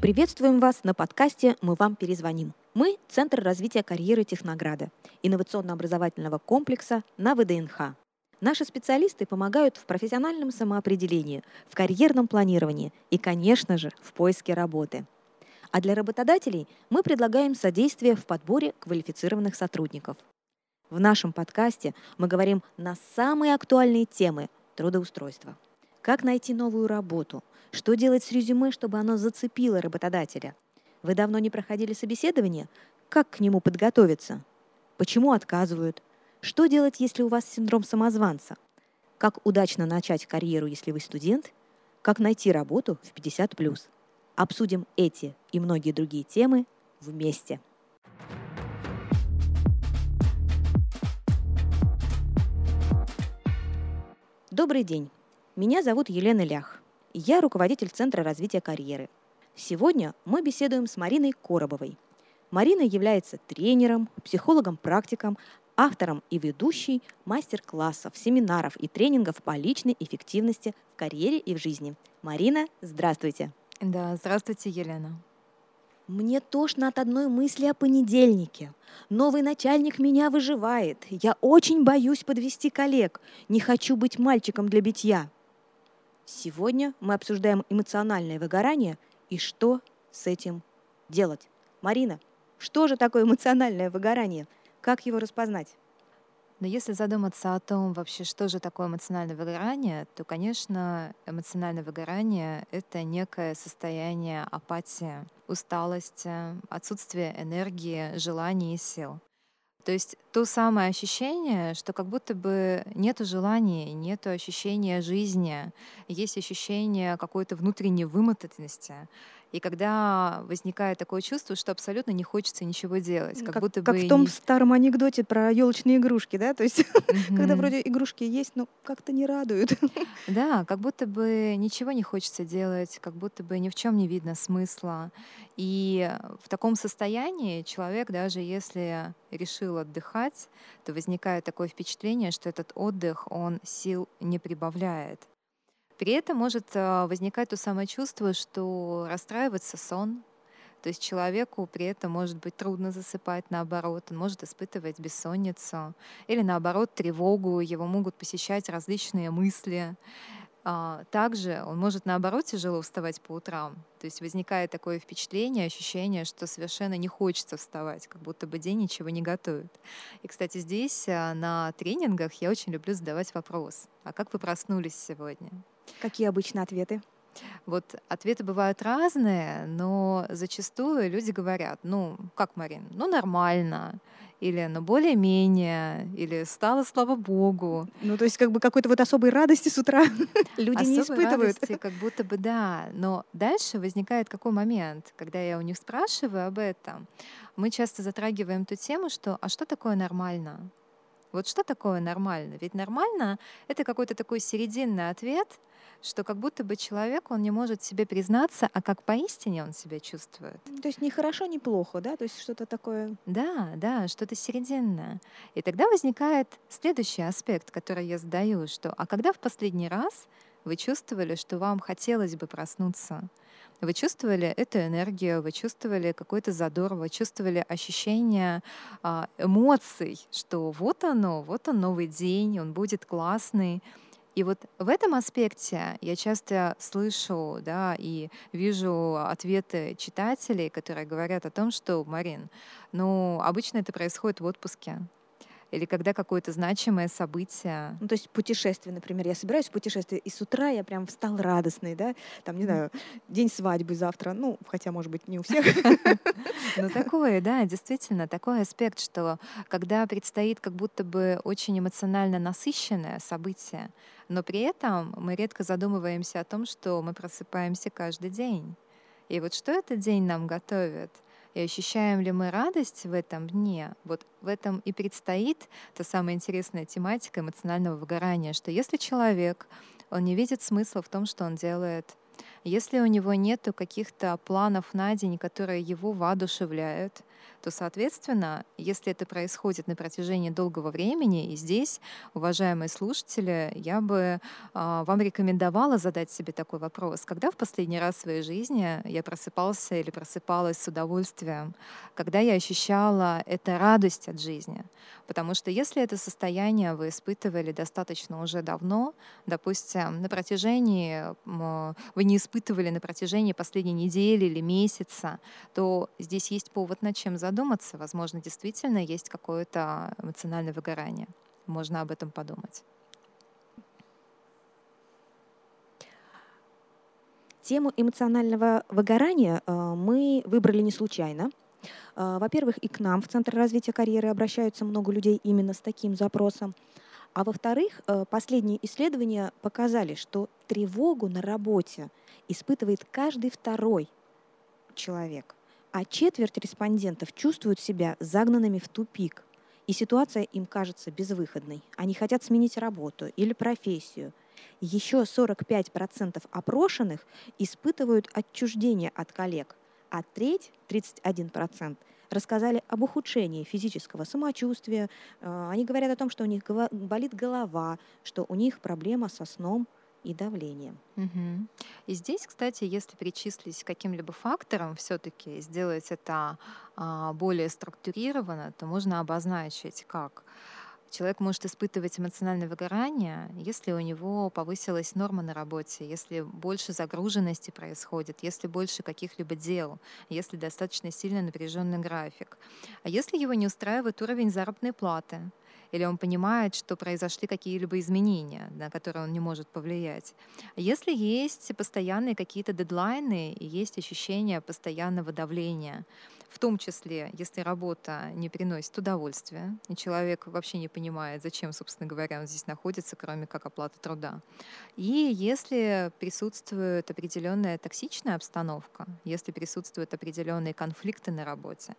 Приветствуем вас на подкасте «Мы вам перезвоним». Мы – Центр развития карьеры Технограда, инновационно-образовательного комплекса на ВДНХ. Наши специалисты помогают в профессиональном самоопределении, в карьерном планировании и, конечно же, в поиске работы. А для работодателей мы предлагаем содействие в подборе квалифицированных сотрудников. В нашем подкасте мы говорим на самые актуальные темы трудоустройства. Как найти новую работу? Что делать с резюме, чтобы оно зацепило работодателя? Вы давно не проходили собеседование? Как к нему подготовиться? Почему отказывают? Что делать, если у вас синдром самозванца? Как удачно начать карьеру, если вы студент? Как найти работу в 50+. Обсудим эти и многие другие темы вместе. Добрый день. Меня зовут Елена Лях. Я руководитель Центра развития карьеры. Сегодня мы беседуем с Мариной Коробовой. Марина является тренером, психологом-практиком, автором и ведущей мастер-классов, семинаров и тренингов по личной эффективности в карьере и в жизни. Марина, здравствуйте. Да, здравствуйте, Елена. Мне тошно от одной мысли о понедельнике. Новый начальник меня выживает. Я очень боюсь подвести коллег. Не хочу быть мальчиком для битья. Сегодня мы обсуждаем эмоциональное выгорание и что с этим делать. Марина, что же такое эмоциональное выгорание? Как его распознать? Но если задуматься о том вообще, что же такое эмоциональное выгорание, то, конечно, эмоциональное выгорание — это некое состояние апатии, усталости, отсутствие энергии, желаний и сил. То есть то самое ощущение, что как будто бы нету желания, нету ощущения жизни, есть ощущение какой-то внутренней вымотанности. И когда возникает такое чувство, что абсолютно не хочется ничего делать, как, как будто как бы в том не- старом анекдоте про елочные игрушки, да? То есть, когда вроде игрушки есть, но как-то не радуют. Да, как будто бы ничего не хочется делать, как будто бы ни в чем не видно смысла. И в таком состоянии человек, даже если решил отдыхать, то возникает такое впечатление, что этот отдых, он сил не прибавляет. При этом может а, возникать то самое чувство, что расстраивается сон, то есть человеку при этом может быть трудно засыпать, наоборот, он может испытывать бессонницу или наоборот тревогу, его могут посещать различные мысли. А, Также он может наоборот тяжело вставать по утрам. То есть возникает такое впечатление, ощущение, что совершенно не хочется вставать, как будто бы день ничего не готовит. И, кстати, здесь а, на тренингах я очень люблю задавать вопрос. А как вы проснулись сегодня? Какие обычно ответы? Вот ответы бывают разные, но зачастую люди говорят, ну, как, Марин, ну, нормально, или ну, более-менее, или стало, слава богу. Ну, то есть как бы какой-то вот особой радости с утра люди не испытывают. радости, как будто бы да. Но дальше возникает какой момент, когда я у них спрашиваю об этом, мы часто затрагиваем ту тему, что а что такое нормально? Вот что такое нормально? Ведь нормально — это какой-то такой серединный ответ, что как будто бы человек, он не может себе признаться, а как поистине он себя чувствует. То есть не хорошо, не плохо, да? То есть что-то такое. Да, да, что-то серединное. И тогда возникает следующий аспект, который я задаю, что а когда в последний раз вы чувствовали, что вам хотелось бы проснуться? Вы чувствовали эту энергию, вы чувствовали какой-то задор, вы чувствовали ощущение а, эмоций, что вот оно, вот он новый день, он будет классный. И вот в этом аспекте я часто слышу да, и вижу ответы читателей, которые говорят о том, что, Марин, ну, обычно это происходит в отпуске или когда какое-то значимое событие. Ну, то есть путешествие, например. Я собираюсь в путешествие, и с утра я прям встал радостный, да? Там, не знаю, день свадьбы завтра. Ну, хотя, может быть, не у всех. Ну, такое, да, действительно, такой аспект, что когда предстоит как будто бы очень эмоционально насыщенное событие, но при этом мы редко задумываемся о том, что мы просыпаемся каждый день. И вот что этот день нам готовит? И ощущаем ли мы радость в этом дне? Вот в этом и предстоит та самая интересная тематика эмоционального выгорания, что если человек, он не видит смысла в том, что он делает, если у него нет каких-то планов на день, которые его воодушевляют, то, соответственно, если это происходит на протяжении долгого времени, и здесь, уважаемые слушатели, я бы э, вам рекомендовала задать себе такой вопрос. Когда в последний раз в своей жизни я просыпался или просыпалась с удовольствием? Когда я ощущала это радость от жизни? Потому что если это состояние вы испытывали достаточно уже давно, допустим, на протяжении, вы не испытывали на протяжении последней недели или месяца, то здесь есть повод над чем задуматься. Возможно, действительно есть какое-то эмоциональное выгорание. Можно об этом подумать. Тему эмоционального выгорания э, мы выбрали не случайно. Э, во-первых, и к нам в Центр развития карьеры обращаются много людей именно с таким запросом. А во-вторых, э, последние исследования показали, что тревогу на работе испытывает каждый второй человек, а четверть респондентов чувствуют себя загнанными в тупик, и ситуация им кажется безвыходной. Они хотят сменить работу или профессию. Еще 45% опрошенных испытывают отчуждение от коллег, а треть, 31%, рассказали об ухудшении физического самочувствия. Э, они говорят о том, что у них болит голова, что у них проблема со сном и давлением. Угу. И здесь, кстати, если перечислить каким-либо фактором, все-таки сделать это а, более структурированно, то можно обозначить как Человек может испытывать эмоциональное выгорание, если у него повысилась норма на работе, если больше загруженности происходит, если больше каких-либо дел, если достаточно сильно напряженный график. А если его не устраивает уровень заработной платы, или он понимает, что произошли какие-либо изменения, на которые он не может повлиять. Если есть постоянные какие-то дедлайны и есть ощущение постоянного давления, в том числе, если работа не приносит удовольствия, и человек вообще не понимает, зачем, собственно говоря, он здесь находится, кроме как оплаты труда. И если присутствует определенная токсичная обстановка, если присутствуют определенные конфликты на работе.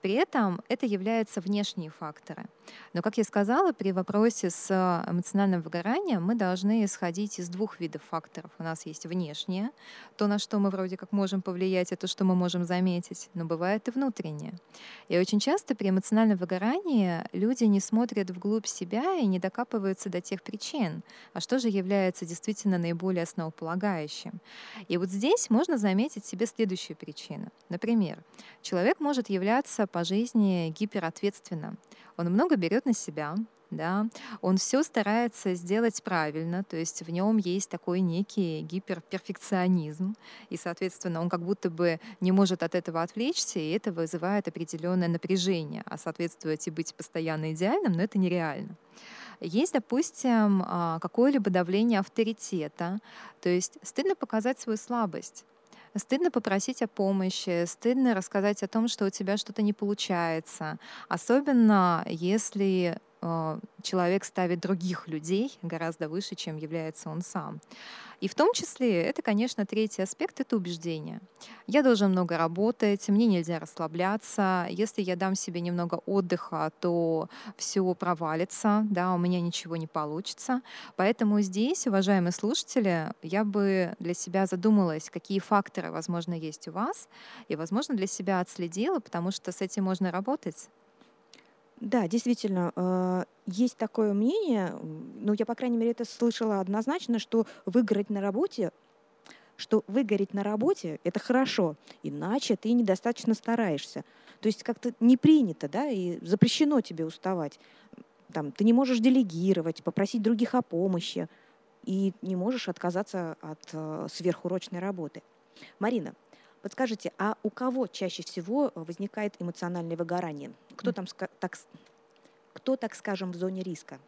При этом это являются внешние факторы. Но, как я сказала, при вопросе с эмоциональным выгоранием мы должны исходить из двух видов факторов. У нас есть внешнее, то, на что мы вроде как можем повлиять, это что мы можем заметить, но бывает и внутреннее. И очень часто при эмоциональном выгорании люди не смотрят вглубь себя и не докапываются до тех причин, а что же является действительно наиболее основополагающим. И вот здесь можно заметить себе следующую причину. Например, человек может являться по жизни гиперответственным. Он много берет на себя, да, он все старается сделать правильно, то есть в нем есть такой некий гиперперфекционизм, и, соответственно, он как будто бы не может от этого отвлечься, и это вызывает определенное напряжение, а соответствовать и быть постоянно идеальным, но это нереально. Есть, допустим, а, какое-либо давление авторитета, то есть стыдно показать свою слабость. Стыдно попросить о помощи, стыдно рассказать о том, что у тебя что-то не получается. Особенно если человек ставит других людей гораздо выше, чем является он сам. И в том числе, это, конечно, третий аспект — это убеждение. Я должен много работать, мне нельзя расслабляться. Если я дам себе немного отдыха, то все провалится, да, у меня ничего не получится. Поэтому здесь, уважаемые слушатели, я бы для себя задумалась, какие факторы, возможно, есть у вас, и, возможно, для себя отследила, потому что с этим можно работать. Да, действительно, э, есть такое мнение, ну, я, по крайней мере, это слышала однозначно, что выгореть на работе, что выгореть на работе — это хорошо, иначе ты недостаточно стараешься. То есть как-то не принято, да, и запрещено тебе уставать. Там, ты не можешь делегировать, попросить других о помощи, и не можешь отказаться от э, сверхурочной работы. Марина, Подскажите, а у кого чаще всего возникает эмоциональное выгорание? Кто там, так, кто, так скажем, в зоне риска?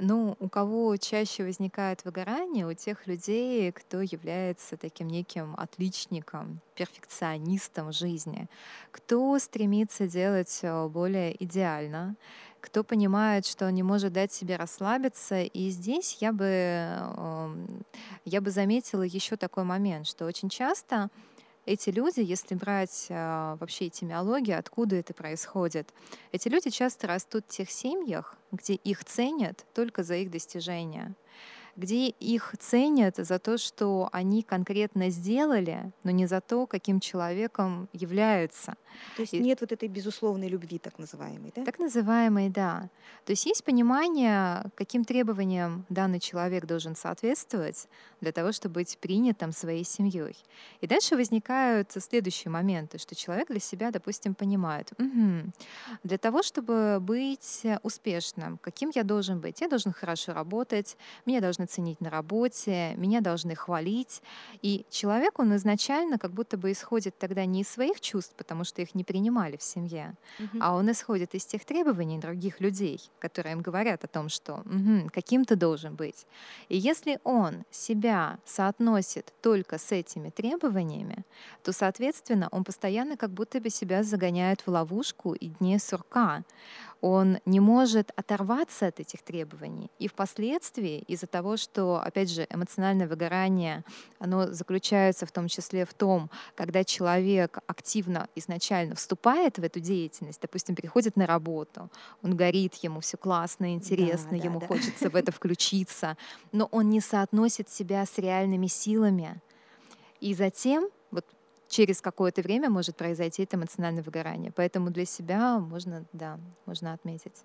Ну, у кого чаще возникает выгорание, у тех людей, кто является таким неким отличником, перфекционистом жизни, кто стремится делать э, более идеально, кто понимает, что не может дать себе расслабиться. И здесь я бы, эм, я бы заметила еще такой момент, что очень часто эти люди, если брать э, вообще этимиологию, откуда это происходит, эти люди часто растут в тех семьях, где их ценят только за их достижения где их ценят за то, что они конкретно сделали, но не за то, каким человеком являются. То есть и... нет вот этой безусловной любви, так называемой, да? Так называемой, да. То есть есть понимание, каким требованиям данный человек должен соответствовать для того, чтобы быть принятым своей семьей. И дальше возникают следующие моменты, что человек для себя, допустим, понимает, угу, для того, чтобы быть успешным, каким я должен быть? Я должен хорошо работать, меня должны ценить на работе, меня должны хвалить. И человек, он изначально как будто бы исходит тогда не из своих чувств, потому что их не принимали в семье, угу. а он исходит из тех требований других людей, которые им говорят о том, что угу, каким ты должен быть. И если он себя соотносит только с этими требованиями, то, соответственно, он постоянно как будто бы себя загоняет в ловушку и дне сурка он не может оторваться от этих требований. И впоследствии из-за того, что, опять же, эмоциональное выгорание, оно заключается в том числе в том, когда человек активно изначально вступает в эту деятельность, допустим, приходит на работу, он горит, ему все классно, интересно, да, ему да. хочется в это включиться, но он не соотносит себя с реальными силами. И затем через какое-то время может произойти это эмоциональное выгорание. Поэтому для себя можно, да, можно отметить.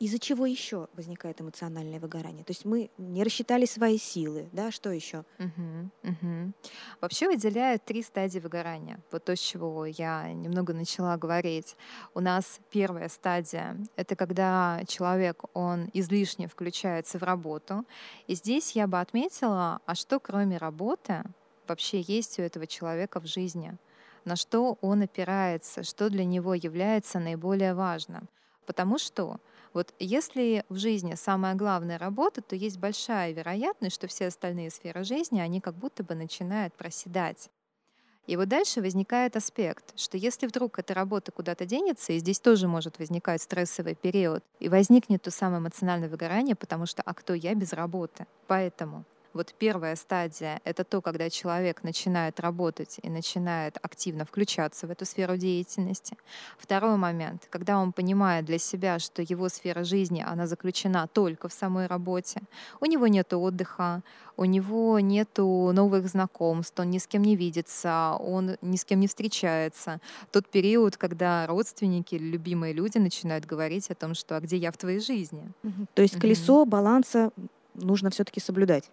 Из-за чего еще возникает эмоциональное выгорание? То есть мы не рассчитали свои силы, да, что еще? Угу, угу. Вообще выделяют три стадии выгорания. Вот то, с чего я немного начала говорить. У нас первая стадия — это когда человек, он излишне включается в работу. И здесь я бы отметила, а что кроме работы вообще есть у этого человека в жизни, на что он опирается, что для него является наиболее важным. Потому что вот если в жизни самая главная работа, то есть большая вероятность, что все остальные сферы жизни, они как будто бы начинают проседать. И вот дальше возникает аспект, что если вдруг эта работа куда-то денется, и здесь тоже может возникать стрессовый период, и возникнет то самое эмоциональное выгорание, потому что «а кто я без работы?» Поэтому вот первая стадия — это то, когда человек начинает работать и начинает активно включаться в эту сферу деятельности. Второй момент, когда он понимает для себя, что его сфера жизни, она заключена только в самой работе. У него нет отдыха, у него нет новых знакомств, он ни с кем не видится, он ни с кем не встречается. Тот период, когда родственники или любимые люди начинают говорить о том, что «а где я в твоей жизни?». То есть колесо баланса нужно все-таки соблюдать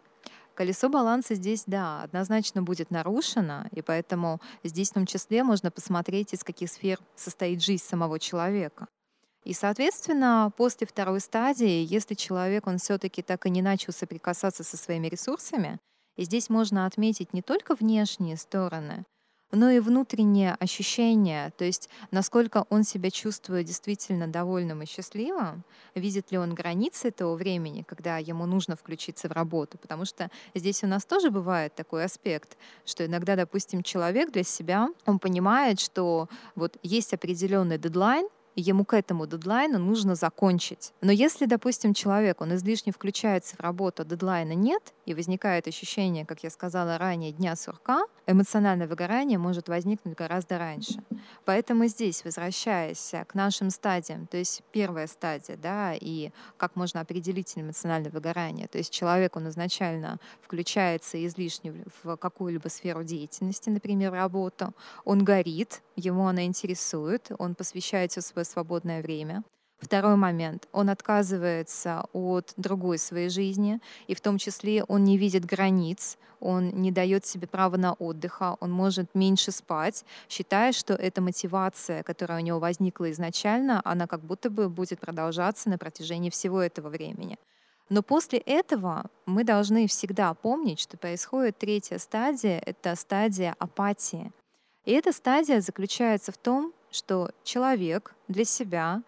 колесо баланса здесь, да, однозначно будет нарушено, и поэтому здесь в том числе можно посмотреть, из каких сфер состоит жизнь самого человека. И, соответственно, после второй стадии, если человек, он все-таки так и не начал соприкасаться со своими ресурсами, и здесь можно отметить не только внешние стороны, но и внутреннее ощущение, то есть насколько он себя чувствует действительно довольным и счастливым, видит ли он границы этого времени, когда ему нужно включиться в работу, потому что здесь у нас тоже бывает такой аспект, что иногда, допустим, человек для себя, он понимает, что вот есть определенный дедлайн, ему к этому дедлайну нужно закончить. Но если, допустим, человек, он излишне включается в работу, а дедлайна нет, и возникает ощущение, как я сказала ранее, дня сурка, эмоциональное выгорание может возникнуть гораздо раньше. Поэтому здесь, возвращаясь к нашим стадиям, то есть первая стадия, да, и как можно определить эмоциональное выгорание, то есть человек, он изначально включается излишне в какую-либо сферу деятельности, например, работу, он горит, ему она интересует, он посвящает все свое свободное время. Второй момент. Он отказывается от другой своей жизни, и в том числе он не видит границ, он не дает себе права на отдыха, он может меньше спать, считая, что эта мотивация, которая у него возникла изначально, она как будто бы будет продолжаться на протяжении всего этого времени. Но после этого мы должны всегда помнить, что происходит третья стадия, это стадия апатии. И эта стадия заключается в том, что человек для себя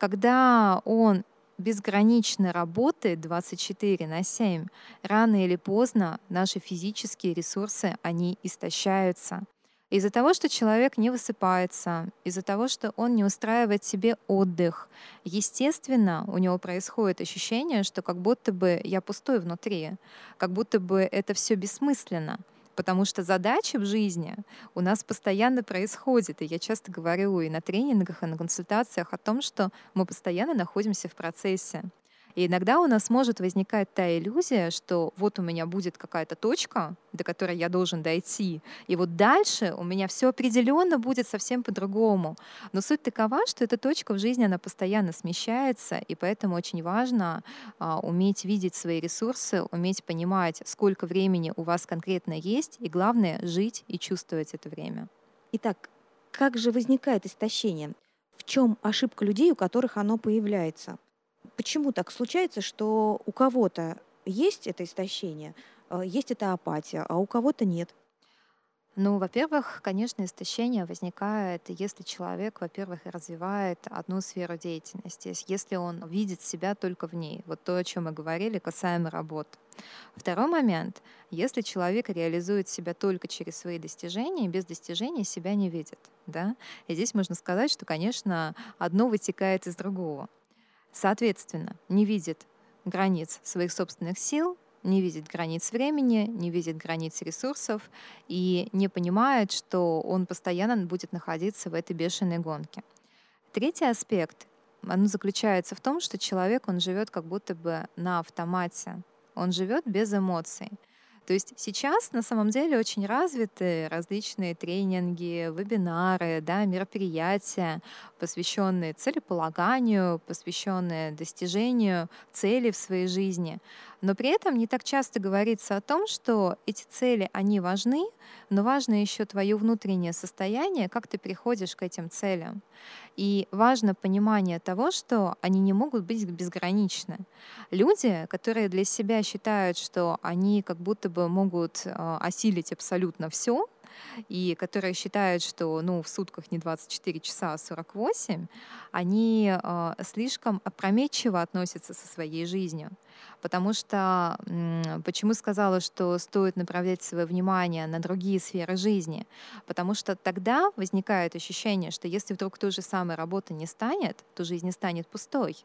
когда он безгранично работает 24 на 7, рано или поздно наши физические ресурсы, они истощаются. Из-за того, что человек не высыпается, из-за того, что он не устраивает себе отдых, естественно, у него происходит ощущение, что как будто бы я пустой внутри, как будто бы это все бессмысленно потому что задача в жизни у нас постоянно происходит. И я часто говорю и на тренингах, и на консультациях о том, что мы постоянно находимся в процессе. И иногда у нас может возникать та иллюзия, что вот у меня будет какая-то точка, до которой я должен дойти, и вот дальше у меня все определенно будет совсем по-другому. Но суть такова, что эта точка в жизни, она постоянно смещается, и поэтому очень важно а, уметь видеть свои ресурсы, уметь понимать, сколько времени у вас конкретно есть, и главное — жить и чувствовать это время. Итак, как же возникает истощение? В чем ошибка людей, у которых оно появляется? Почему так случается, что у кого-то есть это истощение, э, есть эта апатия, а у кого-то нет? Ну, во-первых, конечно, истощение возникает, если человек, во-первых, развивает одну сферу деятельности, если он видит себя только в ней. Вот то, о чем мы говорили, касаемо работы. Второй момент, если человек реализует себя только через свои достижения, без достижений себя не видит. Да? И здесь можно сказать, что, конечно, одно вытекает из другого. Соответственно, не видит границ своих собственных сил, не видит границ времени, не видит границ ресурсов и не понимает, что он постоянно будет находиться в этой бешеной гонке. Третий аспект, он заключается в том, что человек, он живет как будто бы на автомате, он живет без эмоций. То есть сейчас на самом деле очень развиты различные тренинги, вебинары, да, мероприятия, посвященные целеполаганию, посвященные достижению целей в своей жизни. Но при этом не так часто говорится о том, что эти цели, они важны, но важно еще твое внутреннее состояние, как ты приходишь к этим целям. И важно понимание того, что они не могут быть безграничны. Люди, которые для себя считают, что они как будто бы могут а, осилить абсолютно все, и которые считают, что ну, в сутках не 24 часа, а 48, они э, слишком опрометчиво относятся со своей жизнью. Потому что, почему сказала, что стоит направлять свое внимание на другие сферы жизни? Потому что тогда возникает ощущение, что если вдруг той же самой работы не станет, то жизнь не станет пустой.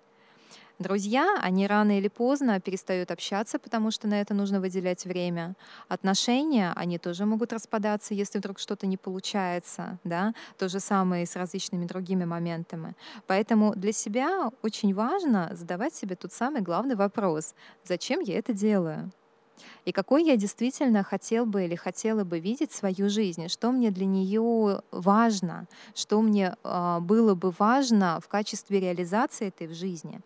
Друзья, они рано или поздно перестают общаться, потому что на это нужно выделять время. Отношения, они тоже могут распадаться, если вдруг что-то не получается. Да? То же самое и с различными другими моментами. Поэтому для себя очень важно задавать себе тот самый главный вопрос. Зачем я это делаю? И какой я действительно хотел бы или хотела бы видеть свою жизнь, что мне для нее важно, что мне э, было бы важно в качестве реализации этой в жизни.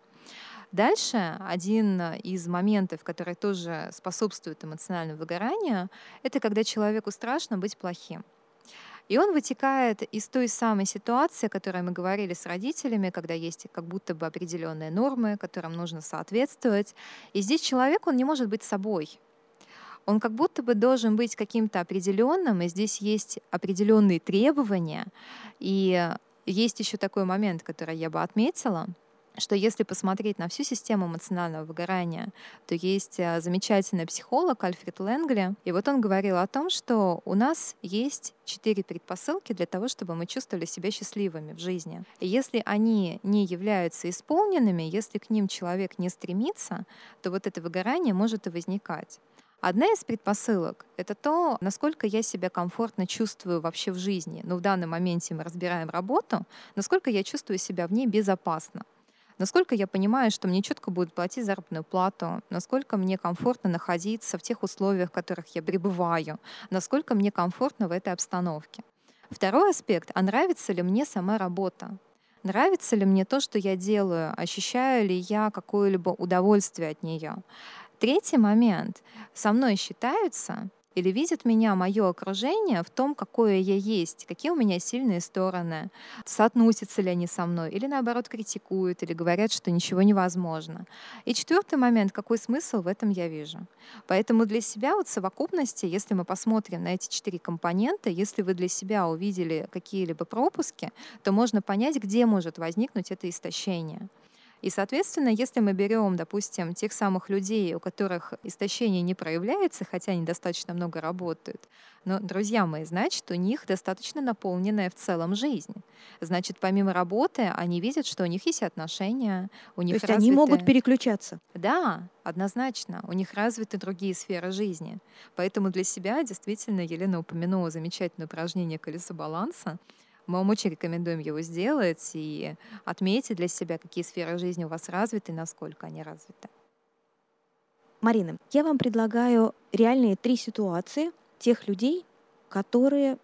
Дальше один из моментов, который тоже способствует эмоциональному выгоранию, это когда человеку страшно быть плохим. И он вытекает из той самой ситуации, о которой мы говорили с родителями, когда есть как будто бы определенные нормы, которым нужно соответствовать. И здесь человек, он не может быть собой. Он как будто бы должен быть каким-то определенным, и здесь есть определенные требования. И есть еще такой момент, который я бы отметила — что если посмотреть на всю систему эмоционального выгорания, то есть э, замечательный психолог Альфред Ленгли, и вот он говорил о том, что у нас есть четыре предпосылки для того, чтобы мы чувствовали себя счастливыми в жизни. И если они не являются исполненными, если к ним человек не стремится, то вот это выгорание может и возникать. Одна из предпосылок — это то, насколько я себя комфортно чувствую вообще в жизни. Ну, в данном моменте мы разбираем работу, насколько я чувствую себя в ней безопасно. Насколько я понимаю, что мне четко будет платить заработную плату, насколько мне комфортно находиться в тех условиях, в которых я пребываю, насколько мне комфортно в этой обстановке. Второй аспект, а нравится ли мне сама работа? Нравится ли мне то, что я делаю? Ощущаю ли я какое-либо удовольствие от нее? Третий момент. Со мной считаются, или видит меня мое окружение в том, какое я есть, какие у меня сильные стороны, соотносятся ли они со мной, или наоборот критикуют, или говорят, что ничего невозможно. И четвертый момент, какой смысл в этом я вижу. Поэтому для себя вот совокупности, если мы посмотрим на эти четыре компонента, если вы для себя увидели какие-либо пропуски, то можно понять, где может возникнуть это истощение. И, соответственно, если мы берем, допустим, тех самых людей, у которых истощение не проявляется, хотя они достаточно много работают, но, друзья мои, значит, у них достаточно наполненная в целом жизнь. Значит, помимо работы, они видят, что у них есть отношения, у них То есть развиты... они могут переключаться. Да, однозначно. У них развиты другие сферы жизни. Поэтому для себя действительно Елена упомянула замечательное упражнение «Колесо баланса», Мы вам очень рекомендуем его сделать и отметить для себя, какие сферы жизни у вас развиты и насколько они развиты. Марина, я вам предлагаю реальные три ситуации тех людей, которые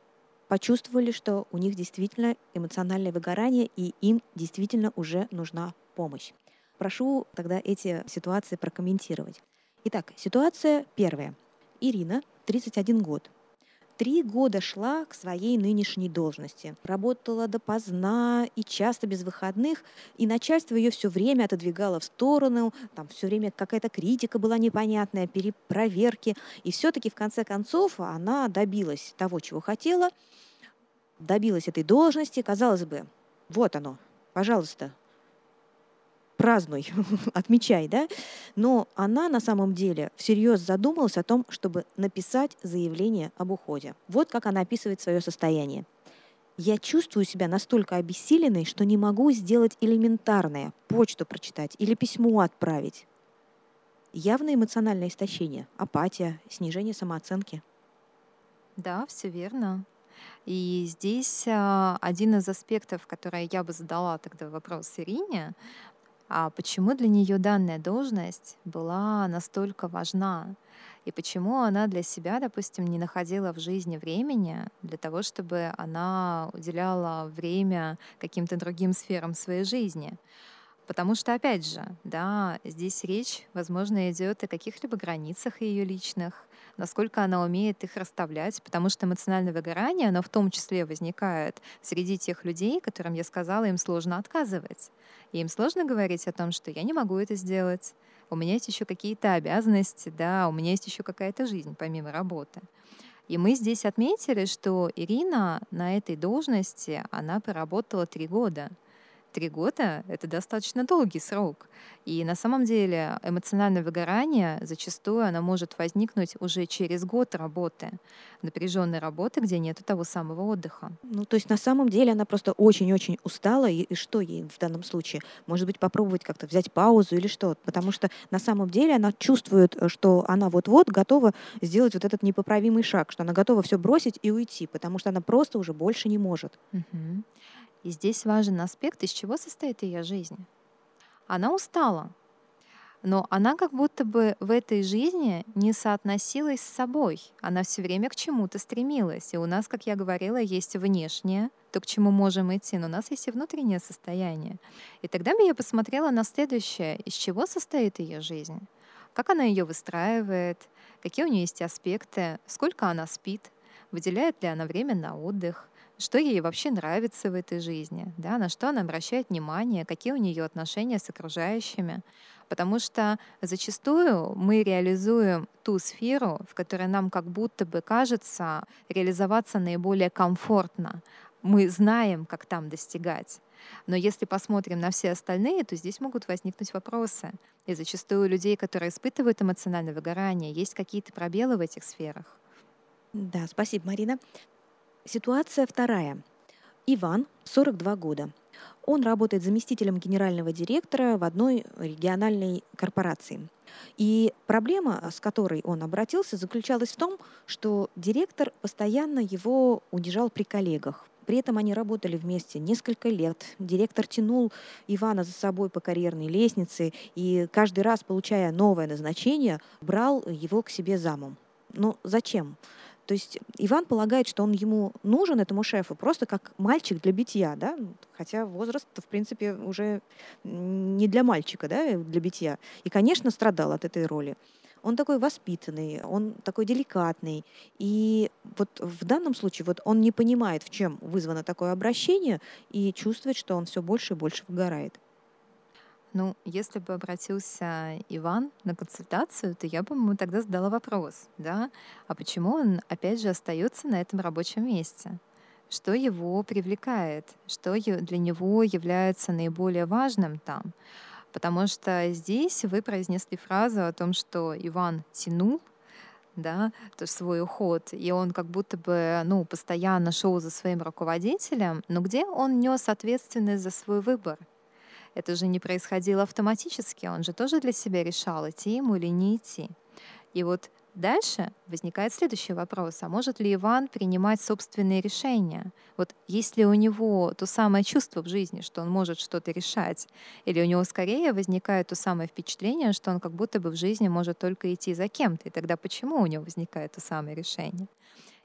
почувствовали, что у них действительно эмоциональное выгорание и им действительно уже нужна помощь. Прошу тогда эти ситуации прокомментировать. Итак, ситуация первая. Ирина, 31 год. Три года шла к своей нынешней должности. Работала допоздна и часто без выходных, и начальство ее все время отодвигало в сторону, там все время какая-то критика была непонятная, перепроверки. И все-таки в конце концов она добилась того, чего хотела, добилась этой должности. Казалось бы, вот оно, пожалуйста, празднуй, отмечай, да? Но она на самом деле всерьез задумалась о том, чтобы написать заявление об уходе. Вот как она описывает свое состояние. Я чувствую себя настолько обессиленной, что не могу сделать элементарное – почту прочитать или письмо отправить. Явное эмоциональное истощение, апатия, снижение самооценки. Да, все верно. И здесь а, один из аспектов, который я бы задала тогда вопрос Ирине, а почему для нее данная должность была настолько важна? И почему она для себя, допустим, не находила в жизни времени для того, чтобы она уделяла время каким-то другим сферам своей жизни? Потому что, опять же, да, здесь речь, возможно, идет о каких-либо границах ее личных, насколько она умеет их расставлять, потому что эмоциональное выгорание, оно в том числе возникает среди тех людей, которым я сказала, им сложно отказывать. И им сложно говорить о том, что я не могу это сделать, у меня есть еще какие-то обязанности, да, у меня есть еще какая-то жизнь помимо работы. И мы здесь отметили, что Ирина на этой должности, она поработала три года — три года — это достаточно долгий срок. И на самом деле эмоциональное выгорание зачастую оно может возникнуть уже через год работы, напряженной работы, где нет того самого отдыха. Ну, то есть на самом деле она просто очень-очень устала, и, и что ей в данном случае? Может быть, попробовать как-то взять паузу или что? Потому что на самом деле она чувствует, э, что она вот-вот готова сделать вот этот непоправимый шаг, что она готова все бросить и уйти, потому что она просто уже больше не может. Угу. И здесь важен аспект, из чего состоит ее жизнь. Она устала, но она как будто бы в этой жизни не соотносилась с собой. Она все время к чему-то стремилась. И у нас, как я говорила, есть внешнее, то, к чему можем идти, но у нас есть и внутреннее состояние. И тогда бы я посмотрела на следующее, из чего состоит ее жизнь, как она ее выстраивает, какие у нее есть аспекты, сколько она спит, выделяет ли она время на отдых, что ей вообще нравится в этой жизни, да, на что она обращает внимание, какие у нее отношения с окружающими. Потому что зачастую мы реализуем ту сферу, в которой нам как будто бы кажется реализоваться наиболее комфортно. Мы знаем, как там достигать. Но если посмотрим на все остальные, то здесь могут возникнуть вопросы. И зачастую у людей, которые испытывают эмоциональное выгорание, есть какие-то пробелы в этих сферах. Да, спасибо, Марина. Ситуация вторая. Иван, 42 года. Он работает заместителем генерального директора в одной региональной корпорации. И проблема, с которой он обратился, заключалась в том, что директор постоянно его удержал при коллегах. При этом они работали вместе несколько лет. Директор тянул Ивана за собой по карьерной лестнице и каждый раз, получая новое назначение, брал его к себе замом. Ну зачем? То есть Иван полагает, что он ему нужен, этому шефу, просто как мальчик для битья, да? хотя возраст, в принципе, уже не для мальчика, да, для битья. И, конечно, страдал от этой роли. Он такой воспитанный, он такой деликатный. И вот в данном случае вот он не понимает, в чем вызвано такое обращение, и чувствует, что он все больше и больше выгорает. Ну, если бы обратился Иван на консультацию, то я бы ему тогда задала вопрос, да, а почему он опять же остается на этом рабочем месте? Что его привлекает? Что для него является наиболее важным там? Потому что здесь вы произнесли фразу о том, что Иван тянул да, то свой уход, и он как будто бы, ну, постоянно шел за своим руководителем, но где он нес ответственность за свой выбор? Это же не происходило автоматически, он же тоже для себя решал, идти ему или не идти. И вот Дальше возникает следующий вопрос. А может ли Иван принимать собственные решения? Вот есть ли у него то самое чувство в жизни, что он может что-то решать? Или у него скорее возникает то самое впечатление, что он как будто бы в жизни может только идти за кем-то? И тогда почему у него возникает то самое решение?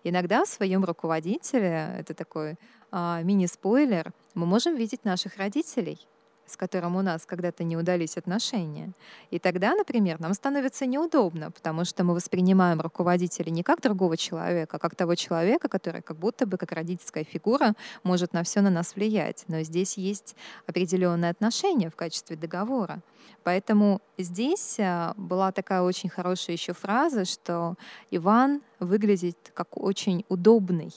Иногда в своем руководителе, это такой а, мини-спойлер, мы можем видеть наших родителей — с которым у нас когда-то не удались отношения. И тогда, например, нам становится неудобно, потому что мы воспринимаем руководителя не как другого человека, а как того человека, который как будто бы как родительская фигура может на все на нас влиять. Но здесь есть определенные отношения в качестве договора. Поэтому здесь а, была такая очень хорошая еще фраза, что Иван выглядит как очень удобный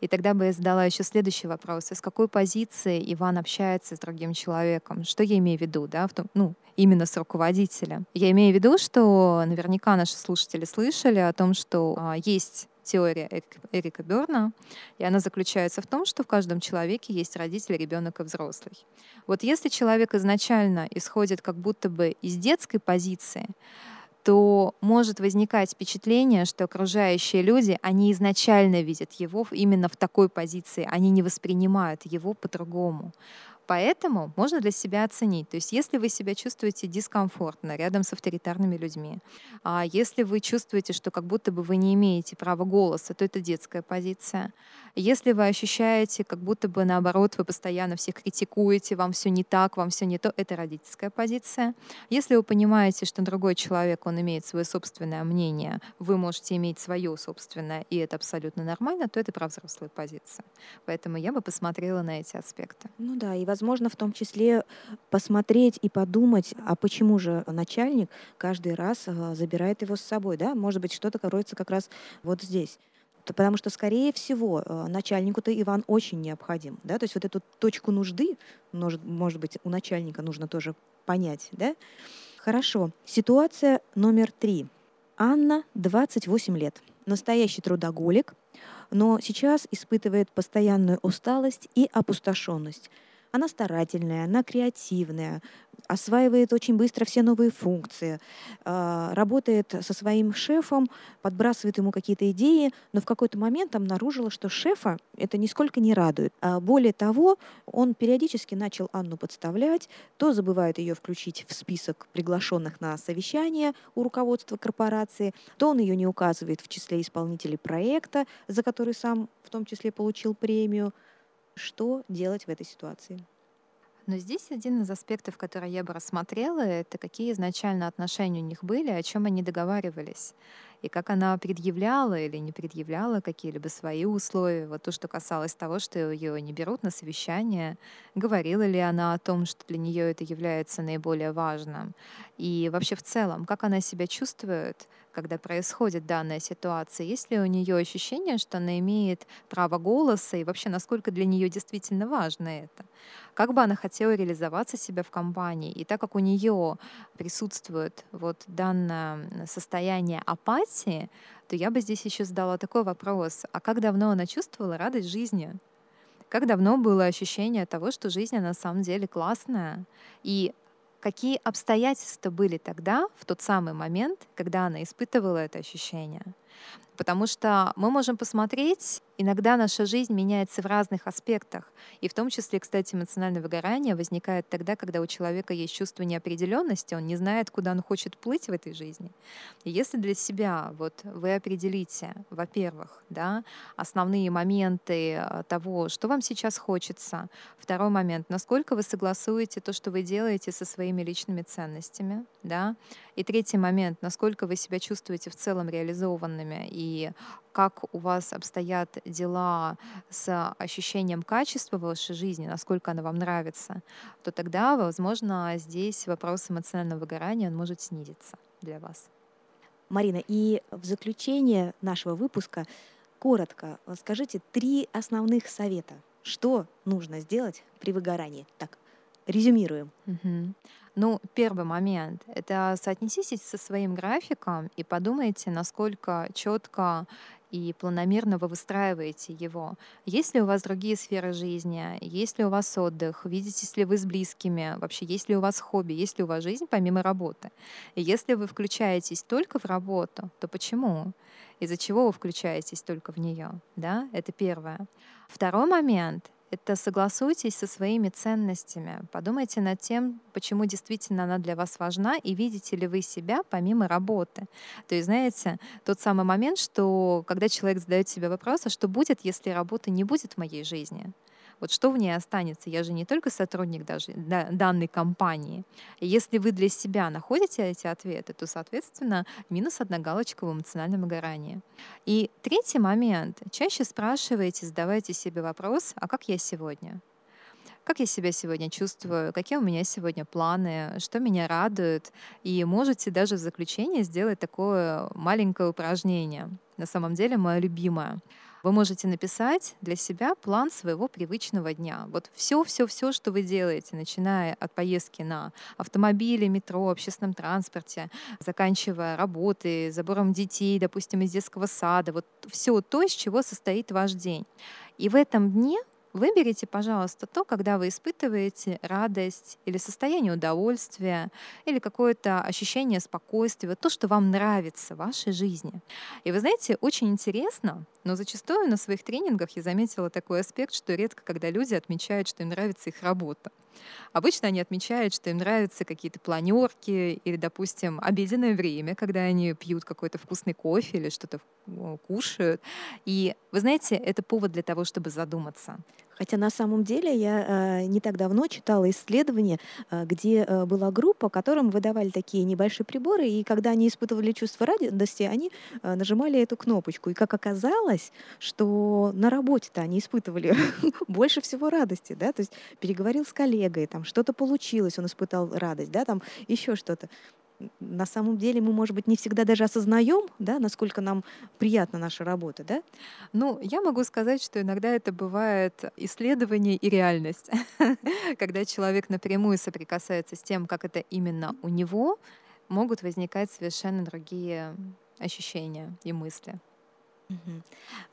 и тогда бы я задала еще следующий вопрос. Из какой позиции Иван общается с другим человеком? Что я имею в виду, да, в том, ну, именно с руководителем? Я имею в виду, что наверняка наши слушатели слышали о том, что а, есть теория Эрика Берна, и она заключается в том, что в каждом человеке есть родитель, ребенок и взрослый. Вот если человек изначально исходит как будто бы из детской позиции, то может возникать впечатление, что окружающие люди, они изначально видят его именно в такой позиции, они не воспринимают его по-другому. Поэтому можно для себя оценить. То есть если вы себя чувствуете дискомфортно рядом с авторитарными людьми, а если вы чувствуете, что как будто бы вы не имеете права голоса, то это детская позиция. Если вы ощущаете, как будто бы наоборот вы постоянно всех критикуете, вам все не так, вам все не то, это родительская позиция. Если вы понимаете, что другой человек, он имеет свое собственное мнение, вы можете иметь свое собственное, и это абсолютно нормально, то это про взрослую позицию. Поэтому я бы посмотрела на эти аспекты. Ну да, и возможно в том числе посмотреть и подумать, а почему же начальник каждый раз э, забирает его с собой, да? Может быть, что-то кроется как раз вот здесь. Потому что, скорее всего, э, начальнику-то Иван очень необходим. Да? То есть вот эту точку нужды, может, может быть, у начальника нужно тоже понять. Да? Хорошо. Ситуация номер три. Анна, 28 лет. Настоящий трудоголик, но сейчас испытывает постоянную усталость и опустошенность. Она старательная, она креативная, осваивает очень быстро все новые функции, а, работает со своим шефом, подбрасывает ему какие-то идеи, но в какой-то момент обнаружила, что шефа это нисколько не радует. А более того, он периодически начал Анну подставлять, то забывает ее включить в список приглашенных на совещание у руководства корпорации, то он ее не указывает в числе исполнителей проекта, за который сам в том числе получил премию. Что делать в этой ситуации? Но здесь один из аспектов, который я бы рассмотрела, это какие изначально отношения у них были, о чем они договаривались и как она предъявляла или не предъявляла какие-либо свои условия. Вот то, что касалось того, что ее не берут на совещание, говорила ли она о том, что для нее это является наиболее важным. И вообще в целом, как она себя чувствует, когда происходит данная ситуация? Есть ли у нее ощущение, что она имеет право голоса и вообще насколько для нее действительно важно это? Как бы она хотела реализоваться себя в компании? И так как у нее присутствует вот данное состояние апатии, то я бы здесь еще задала такой вопрос. А как давно она чувствовала радость жизни? Как давно было ощущение того, что жизнь на самом деле классная? И какие обстоятельства были тогда, в тот самый момент, когда она испытывала это ощущение? Потому что мы можем посмотреть Иногда наша жизнь меняется в разных аспектах. И в том числе, кстати, эмоциональное выгорание возникает тогда, когда у человека есть чувство неопределенности, он не знает, куда он хочет плыть в этой жизни. И если для себя вот вы определите, во-первых, да, основные моменты э, того, что вам сейчас хочется, второй момент, насколько вы согласуете то, что вы делаете со своими личными ценностями, да, и третий момент, насколько вы себя чувствуете в целом реализованными и как у вас обстоят дела с ощущением качества вашей жизни, насколько она вам нравится, то тогда, возможно, здесь вопрос эмоционального выгорания он может снизиться для вас. Марина, и в заключение нашего выпуска коротко скажите три основных совета. Что нужно сделать при выгорании? Так, резюмируем. Угу. Ну, первый момент — это соотнеситесь со своим графиком и подумайте, насколько четко и планомерно вы выстраиваете его. Есть ли у вас другие сферы жизни? Есть ли у вас отдых? Видитесь ли вы с близкими? Вообще, есть ли у вас хобби? Есть ли у вас жизнь помимо работы? И если вы включаетесь только в работу, то почему? Из-за чего вы включаетесь только в нее? Да? Это первое. Второй момент это согласуйтесь со своими ценностями. Подумайте над тем, почему действительно она для вас важна, и видите ли вы себя помимо работы. То есть, знаете, тот самый момент, что когда человек задает себе вопрос, а что будет, если работы не будет в моей жизни? Вот что в ней останется? Я же не только сотрудник даже данной компании. Если вы для себя находите эти ответы, то, соответственно, минус одна галочка в эмоциональном выгорании. И третий момент. Чаще спрашивайте, задавайте себе вопрос, а как я сегодня? как я себя сегодня чувствую, какие у меня сегодня планы, что меня радует. И можете даже в заключение сделать такое маленькое упражнение. На самом деле, мое любимое. Вы можете написать для себя план своего привычного дня. Вот все, все, все, что вы делаете, начиная от поездки на автомобиле, метро, общественном транспорте, заканчивая работой, забором детей, допустим, из детского сада, вот все то, из чего состоит ваш день. И в этом дне Выберите, пожалуйста, то, когда вы испытываете радость или состояние удовольствия, или какое-то ощущение спокойствия, то, что вам нравится в вашей жизни. И вы знаете, очень интересно, но зачастую на своих тренингах я заметила такой аспект, что редко, когда люди отмечают, что им нравится их работа. Обычно они отмечают, что им нравятся какие-то планерки или, допустим, обеденное время, когда они пьют какой-то вкусный кофе или что-то кушают. И вы знаете, это повод для того, чтобы задуматься. Хотя на самом деле я э, не так давно читала исследование, э, где э, была группа, которым выдавали такие небольшие приборы, и когда они испытывали чувство радости, они э, нажимали эту кнопочку. И как оказалось, что на работе-то они испытывали больше всего радости, да, то есть переговорил с коллегой, там что-то получилось, он испытал радость, да, там еще что-то на самом деле мы, может быть, не всегда даже осознаем, да, насколько нам приятна наша работа, да? Ну, я могу сказать, что иногда это бывает исследование и реальность. Когда человек напрямую соприкасается с тем, как это именно у него, могут возникать совершенно другие ощущения и мысли.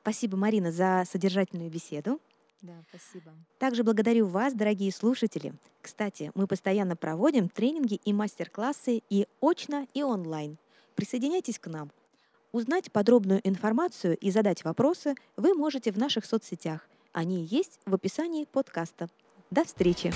Спасибо, Марина, за содержательную беседу. Да, спасибо. Также благодарю вас, дорогие слушатели. Кстати, мы постоянно проводим тренинги и мастер-классы и очно, и онлайн. Присоединяйтесь к нам. Узнать подробную информацию и задать вопросы вы можете в наших соцсетях. Они есть в описании подкаста. До встречи!